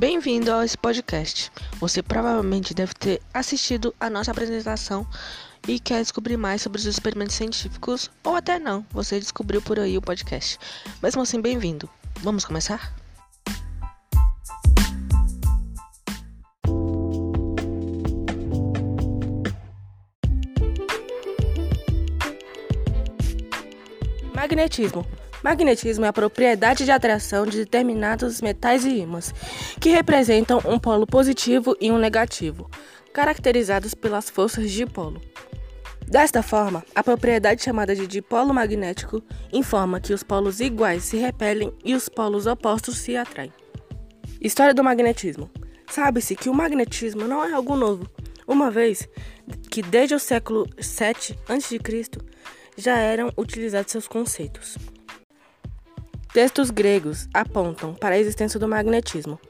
Bem-vindo a esse podcast. Você provavelmente deve ter assistido a nossa apresentação e quer descobrir mais sobre os experimentos científicos, ou até não, você descobriu por aí o podcast. Mesmo assim, bem-vindo. Vamos começar? Magnetismo. Magnetismo é a propriedade de atração de determinados metais e ímãs, que representam um polo positivo e um negativo, caracterizados pelas forças dipolo. Desta forma, a propriedade chamada de dipolo magnético informa que os polos iguais se repelem e os polos opostos se atraem. História do magnetismo. Sabe-se que o magnetismo não é algo novo, uma vez que desde o século 7 a.C já eram utilizados seus conceitos. Textos gregos apontam para a existência do magnetismo,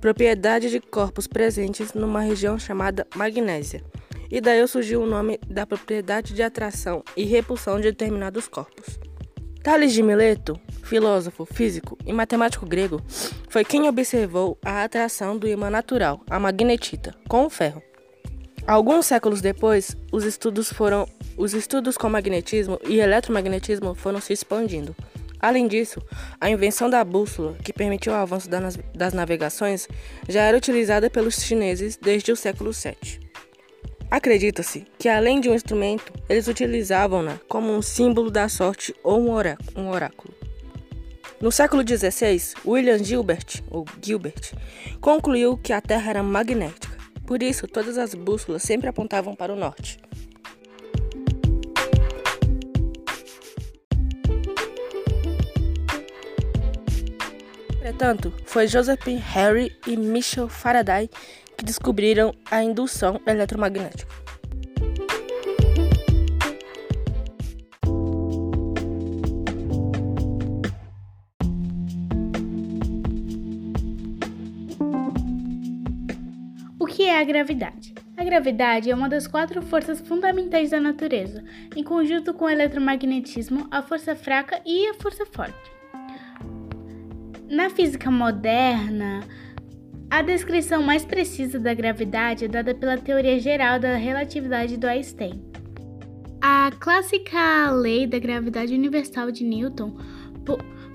propriedade de corpos presentes numa região chamada magnésia, e daí surgiu o nome da propriedade de atração e repulsão de determinados corpos. Tales de Mileto, filósofo, físico e matemático grego, foi quem observou a atração do imã natural, a magnetita, com o ferro. Alguns séculos depois, os estudos foram os estudos com magnetismo e eletromagnetismo foram se expandindo. Além disso, a invenção da bússola, que permitiu o avanço das navegações, já era utilizada pelos chineses desde o século VII. Acredita-se que, além de um instrumento, eles utilizavam-na como um símbolo da sorte ou um oráculo. No século XVI, William Gilbert, ou Gilbert, concluiu que a Terra era magnética. Por isso, todas as bússolas sempre apontavam para o norte. Entretanto, foi Joseph Harry e Michel Faraday que descobriram a indução eletromagnética. O que é a gravidade? A gravidade é uma das quatro forças fundamentais da natureza, em conjunto com o eletromagnetismo, a força fraca e a força forte. Na física moderna, a descrição mais precisa da gravidade é dada pela teoria geral da relatividade do Einstein. A clássica lei da gravidade universal de Newton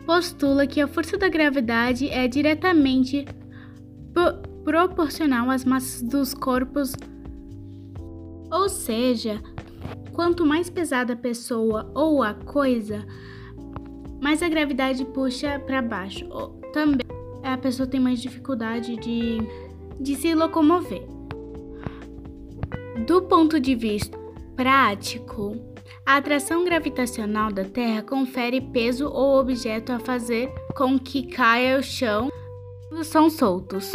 postula que a força da gravidade é diretamente proporcional às massas dos corpos, ou seja, quanto mais pesada a pessoa ou a coisa, mas a gravidade puxa para baixo. Também a pessoa tem mais dificuldade de, de se locomover. Do ponto de vista prático, a atração gravitacional da Terra confere peso ou objeto a fazer com que caia ao chão são soltos.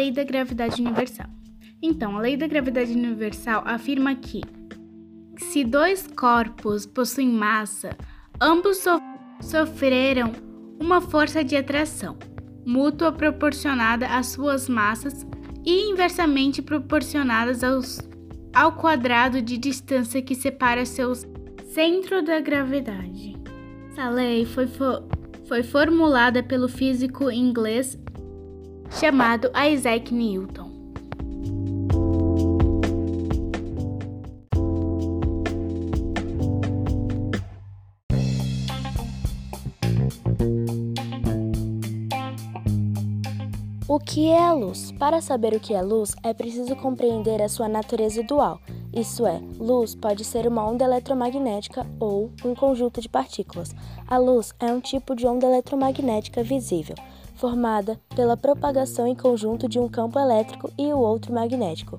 Lei da gravidade universal. Então, a lei da gravidade universal afirma que se dois corpos possuem massa, ambos so sofreram uma força de atração mútua proporcionada às suas massas e inversamente proporcionadas aos, ao quadrado de distância que separa seus centro da gravidade. Essa lei foi, fo foi formulada pelo físico inglês chamado Isaac Newton. O que é a luz? Para saber o que é luz, é preciso compreender a sua natureza dual. Isso é, luz pode ser uma onda eletromagnética ou um conjunto de partículas. A luz é um tipo de onda eletromagnética visível formada pela propagação em conjunto de um campo elétrico e o outro magnético.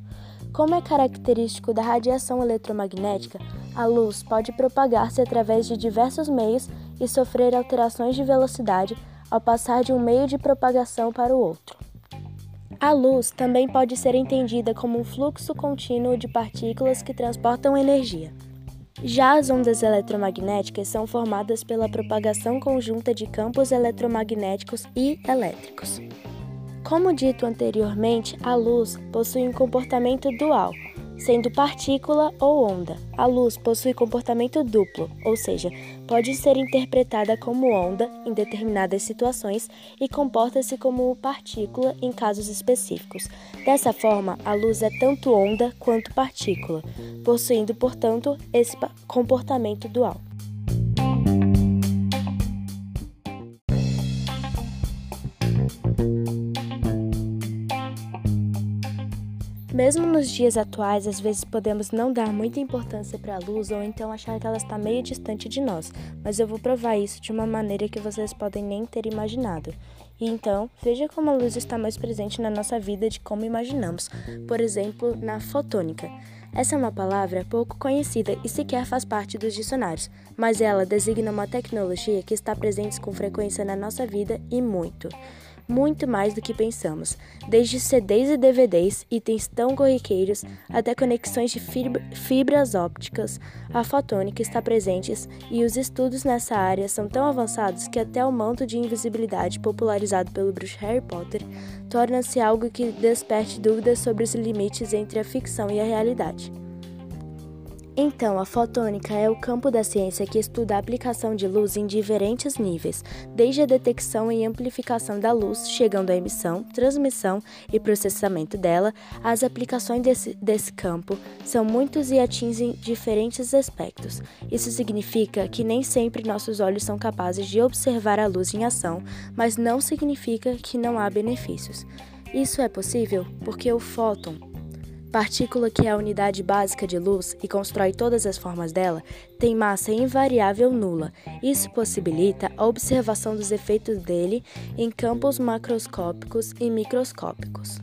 Como é característico da radiação eletromagnética, a luz pode propagar-se através de diversos meios e sofrer alterações de velocidade ao passar de um meio de propagação para o outro. A luz também pode ser entendida como um fluxo contínuo de partículas que transportam energia. Já as ondas eletromagnéticas são formadas pela propagação conjunta de campos eletromagnéticos e elétricos. Como dito anteriormente, a luz possui um comportamento dual. Sendo partícula ou onda. A luz possui comportamento duplo, ou seja, pode ser interpretada como onda em determinadas situações e comporta-se como partícula em casos específicos. Dessa forma, a luz é tanto onda quanto partícula, possuindo, portanto, esse comportamento dual. Mesmo nos dias atuais, às vezes podemos não dar muita importância para a luz ou então achar que ela está meio distante de nós, mas eu vou provar isso de uma maneira que vocês podem nem ter imaginado. E então, veja como a luz está mais presente na nossa vida de como imaginamos, por exemplo, na fotônica. Essa é uma palavra pouco conhecida e sequer faz parte dos dicionários, mas ela designa uma tecnologia que está presente com frequência na nossa vida e muito muito mais do que pensamos, desde CDs e DVDs, itens tão corriqueiros, até conexões de fibras ópticas. A fotônica está presente e os estudos nessa área são tão avançados que até o manto de invisibilidade popularizado pelo bruxo Harry Potter torna-se algo que desperte dúvidas sobre os limites entre a ficção e a realidade. Então, a fotônica é o campo da ciência que estuda a aplicação de luz em diferentes níveis, desde a detecção e amplificação da luz, chegando à emissão, transmissão e processamento dela. As aplicações desse, desse campo são muitos e atingem diferentes aspectos. Isso significa que nem sempre nossos olhos são capazes de observar a luz em ação, mas não significa que não há benefícios. Isso é possível porque o fóton, Partícula que é a unidade básica de luz e constrói todas as formas dela, tem massa invariável nula. Isso possibilita a observação dos efeitos dele em campos macroscópicos e microscópicos.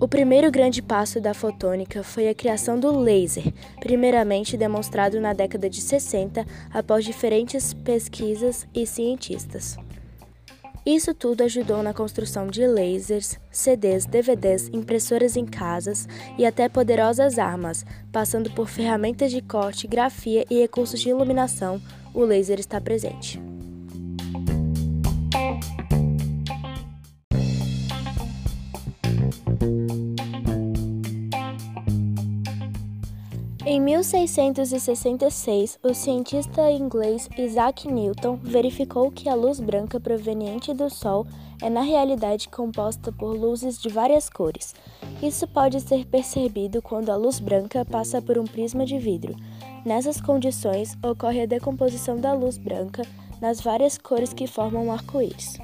O primeiro grande passo da fotônica foi a criação do laser, primeiramente demonstrado na década de 60 após diferentes pesquisas e cientistas. Isso tudo ajudou na construção de lasers, CDs, DVDs, impressoras em casas e até poderosas armas, passando por ferramentas de corte, grafia e recursos de iluminação, o laser está presente. 1666, o cientista inglês Isaac Newton verificou que a luz branca proveniente do Sol é na realidade composta por luzes de várias cores. Isso pode ser percebido quando a luz branca passa por um prisma de vidro. Nessas condições, ocorre a decomposição da luz branca nas várias cores que formam o arco-íris.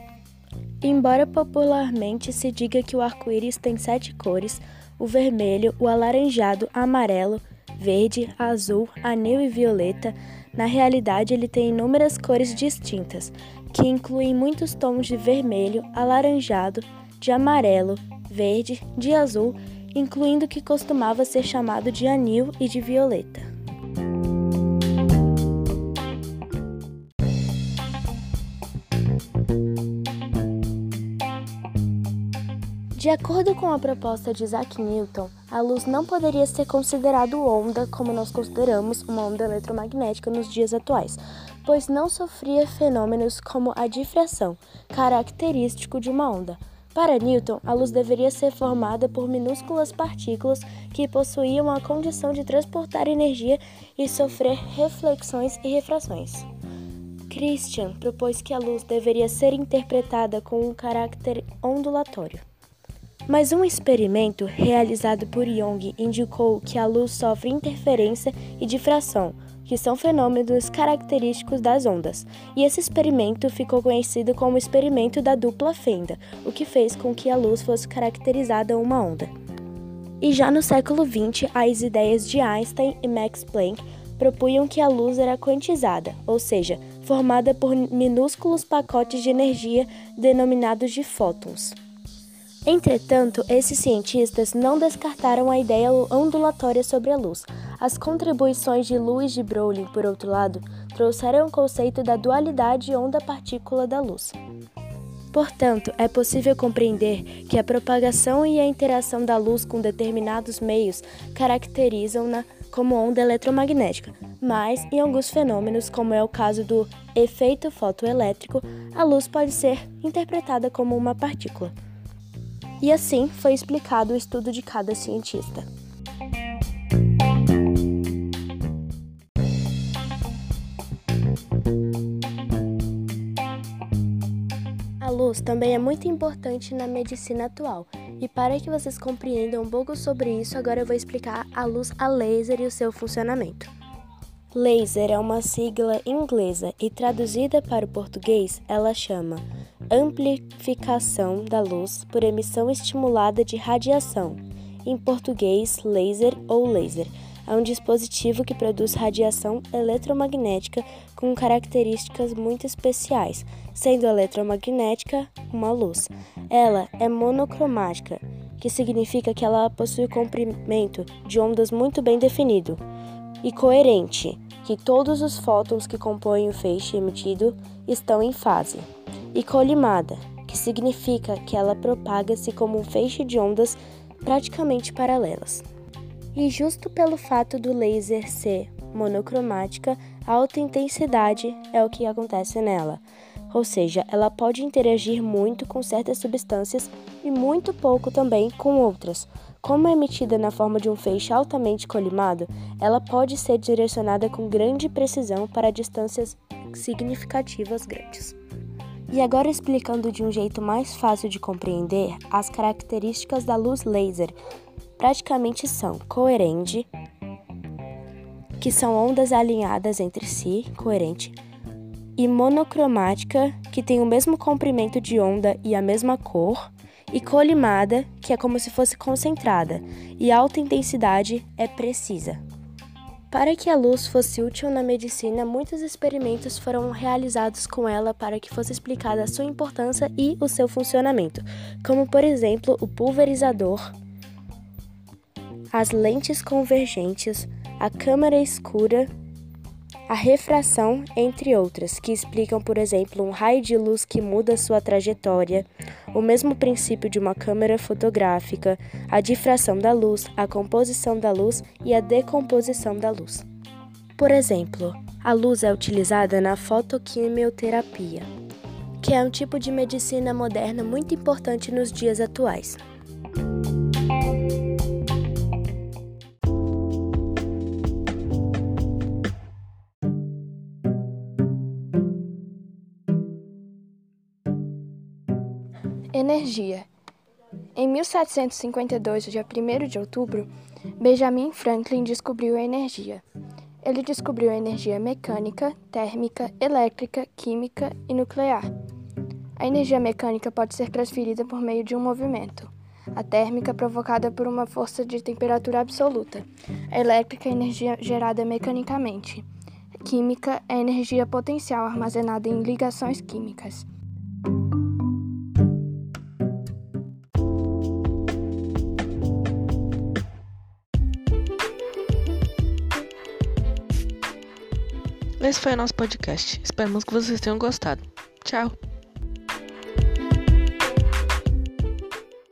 Embora popularmente se diga que o arco-íris tem sete cores, o vermelho, o alaranjado, amarelo, verde, azul, anil e violeta, na realidade ele tem inúmeras cores distintas, que incluem muitos tons de vermelho, alaranjado, de amarelo, verde, de azul, incluindo o que costumava ser chamado de anil e de violeta. De acordo com a proposta de Isaac Newton, a luz não poderia ser considerada onda como nós consideramos uma onda eletromagnética nos dias atuais, pois não sofria fenômenos como a difração, característico de uma onda. Para Newton, a luz deveria ser formada por minúsculas partículas que possuíam a condição de transportar energia e sofrer reflexões e refrações. Christian propôs que a luz deveria ser interpretada com um caráter ondulatório. Mas um experimento realizado por Young indicou que a luz sofre interferência e difração, que são fenômenos característicos das ondas, e esse experimento ficou conhecido como experimento da dupla fenda, o que fez com que a luz fosse caracterizada uma onda. E já no século XX, as ideias de Einstein e Max Planck propunham que a luz era quantizada, ou seja, formada por minúsculos pacotes de energia denominados de fótons. Entretanto, esses cientistas não descartaram a ideia ondulatória sobre a luz. As contribuições de Louis de Broglie, por outro lado, trouxeram o conceito da dualidade onda-partícula da luz. Portanto, é possível compreender que a propagação e a interação da luz com determinados meios caracterizam-na como onda eletromagnética, mas em alguns fenômenos, como é o caso do efeito fotoelétrico, a luz pode ser interpretada como uma partícula. E assim foi explicado o estudo de cada cientista. A luz também é muito importante na medicina atual. E para que vocês compreendam um pouco sobre isso, agora eu vou explicar a luz a laser e o seu funcionamento. Laser é uma sigla inglesa e traduzida para o português, ela chama amplificação da luz por emissão estimulada de radiação. Em português, laser ou laser é um dispositivo que produz radiação eletromagnética com características muito especiais, sendo eletromagnética uma luz. Ela é monocromática, que significa que ela possui comprimento de ondas muito bem definido, e coerente, que todos os fótons que compõem o feixe emitido estão em fase, e colimada, que significa que ela propaga-se como um feixe de ondas praticamente paralelas. E justo pelo fato do laser ser monocromática, a alta intensidade é o que acontece nela. Ou seja, ela pode interagir muito com certas substâncias e muito pouco também com outras. Como é emitida na forma de um feixe altamente colimado, ela pode ser direcionada com grande precisão para distâncias significativas grandes. E agora explicando de um jeito mais fácil de compreender as características da luz laser, praticamente são coerente, que são ondas alinhadas entre si, coerente, e monocromática, que tem o mesmo comprimento de onda e a mesma cor, e colimada, que é como se fosse concentrada, e alta intensidade é precisa. Para que a luz fosse útil na medicina, muitos experimentos foram realizados com ela para que fosse explicada a sua importância e o seu funcionamento, como por exemplo o pulverizador, as lentes convergentes, a câmara escura, a refração, entre outras, que explicam, por exemplo, um raio de luz que muda sua trajetória, o mesmo princípio de uma câmera fotográfica, a difração da luz, a composição da luz e a decomposição da luz. Por exemplo, a luz é utilizada na fotoquimioterapia, que é um tipo de medicina moderna muito importante nos dias atuais. Energia. Em 1752, dia 1 de outubro, Benjamin Franklin descobriu a energia. Ele descobriu a energia mecânica, térmica, elétrica, química e nuclear. A energia mecânica pode ser transferida por meio de um movimento. A térmica provocada por uma força de temperatura absoluta. A elétrica é energia gerada mecanicamente. A química é energia potencial armazenada em ligações químicas. Esse foi o nosso podcast. Esperamos que vocês tenham gostado. Tchau!